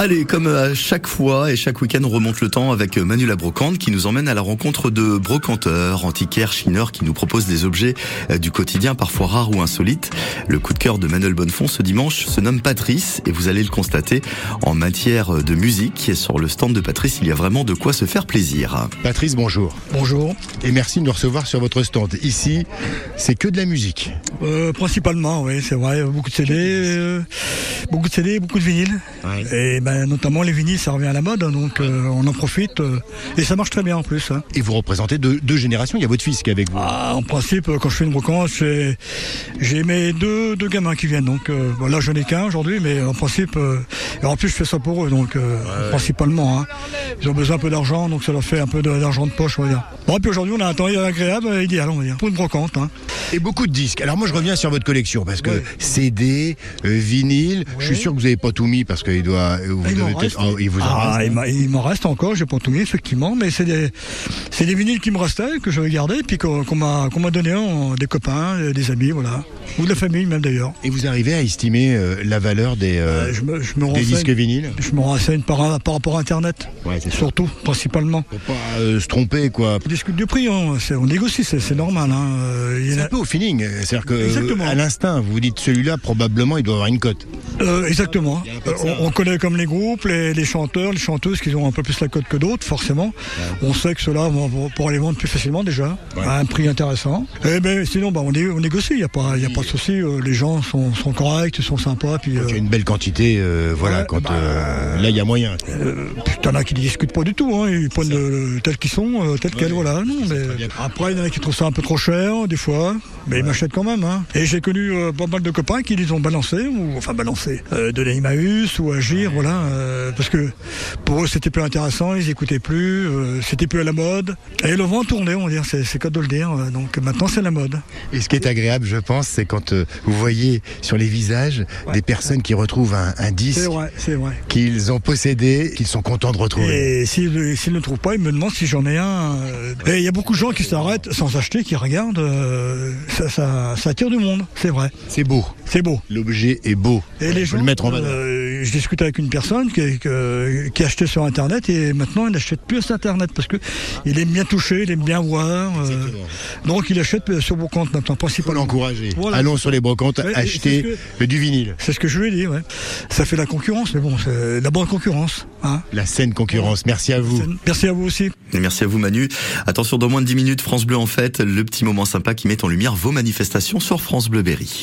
Allez, comme à chaque fois et chaque week-end, on remonte le temps avec Manu la Brocante qui nous emmène à la rencontre de brocanteurs, antiquaires, chineurs qui nous proposent des objets euh, du quotidien parfois rares ou insolites. Le coup de cœur de Manuel Bonnefond ce dimanche se nomme Patrice et vous allez le constater en matière de musique. Sur le stand de Patrice, il y a vraiment de quoi se faire plaisir. Patrice, bonjour. Bonjour. Et merci de nous recevoir sur votre stand. Ici, c'est que de la musique. Euh, principalement, oui, c'est vrai. Beaucoup de CD, euh, beaucoup de CD, beaucoup de vinyles. Et ben, notamment les vinyles, ça revient à la mode, donc euh, on en profite. euh, et ça marche très bien en plus. hein. Et vous représentez deux, deux générations. Il y a votre fils qui est avec vous. Ah, en principe, quand je fais une brocante, j'ai mes deux, deux gamins qui viennent. Donc euh, bon, là, je n'ai qu'un aujourd'hui, mais en principe, euh, et en plus, je fais ça pour eux, donc euh, principalement. hein. Ils ont besoin un peu d'argent, donc ça leur fait un peu d'argent de poche, on va dire. Bon, et puis aujourd'hui, on a un temps agréable, idéal, on va dire, pour une brocante. hein. Et beaucoup de disques. Alors moi, je reviens sur votre collection parce que. CD, vinyle. Je suis sûr que vous n'avez pas tout mis parce qu'il doit. Vous Ah, il devez reste. oh, il vous en Ah, reste. il m'a- il m'en reste encore, j'ai pas tout mis effectivement, mais c'est des, c'est des vinyles qui me restaient, que j'avais gardés, puis qu'on qu'on m'a qu'on m'a donné des copains, des amis, voilà. Ou de la famille même d'ailleurs. Et vous arrivez à estimer euh, la valeur des, euh, Euh, je me, je me des disques vinyles? Je me renseigne par, par rapport à Internet, Ouais, c'est ça. surtout, principalement. Faut pas euh, se tromper, quoi. On discute du prix, hein, on négocie, c'est normal. Hein. C'est a- un peu au feeling. C'est-à-dire que Exactement. à l'instinct, vous vous dites celui-là, probablement, il doit avoir une cote. Euh, exactement. Euh, on, on connaît comme les groupes, les, les chanteurs, les chanteuses qui ont un peu plus la cote que d'autres, forcément. On sait que ceux-là vont les vendre plus facilement déjà, Ouais. à un prix intéressant. Et ben, sinon, bah, on, on négocie, il n'y a, pas- y a pas de souci. euh, les gens sont, sont corrects, ils sont sympas. Puis, euh, Il y a une belle quantité, euh, voilà. Ouais, quand bah, euh, là, il y a moyen. euh, t'en as qui ne discutent pas du tout, hein, ils prennent le- tels qu'ils sont, euh, tels quels, voilà. Non, mais après, il y en a qui trouvent ça un peu trop cher, des fois, mais ils m'achètent quand même. Hein. Et j'ai connu euh, pas mal de copains qui les ont balancés, ou enfin balancés, euh, de l'Emmaüs ou Agir, voilà, euh, parce que pour eux c'était plus intéressant, ils écoutaient plus, euh, c'était plus à la mode. Et le vent tournait, on va dire, c'est c'est cas de le dire. Donc maintenant c'est la mode. Et ce qui est agréable, je pense, c'est quand vous voyez sur les visages des personnes qui retrouvent un, un disque C'est c'est qu'ils ont possédé, qu'ils sont contents de retrouver. Et s'ils ne trouvent pas, ils me demandent si j'en ai un. Et il y a beaucoup de gens qui s'arrêtent sans acheter, qui regardent. ça, ça, ça attire du monde, c'est vrai. C'est beau. C'est beau. L'objet est beau. Et gens, le mettre en valeur. euh, je discute avec une personne qui, qui achetait sur Internet et maintenant il n'achète plus sur Internet parce que il aime bien toucher, il aime bien voir. euh, Exactement. donc il achète sur comptes maintenant, faut principalement. l'encourager. Voilà. Allons sur les brocantes, Ouais, et acheter du vinyle. C'est ce que je lui ai dit, ouais. Ça fait la concurrence, mais bon, c'est la bonne concurrence. Hein. La saine concurrence. Merci à vous. Merci à vous aussi. Et merci à vous Manu. Attention, dans moins de 10 minutes, France Bleu en fête, le petit moment sympa qui met en lumière vos manifestations sur France Bleu Berry.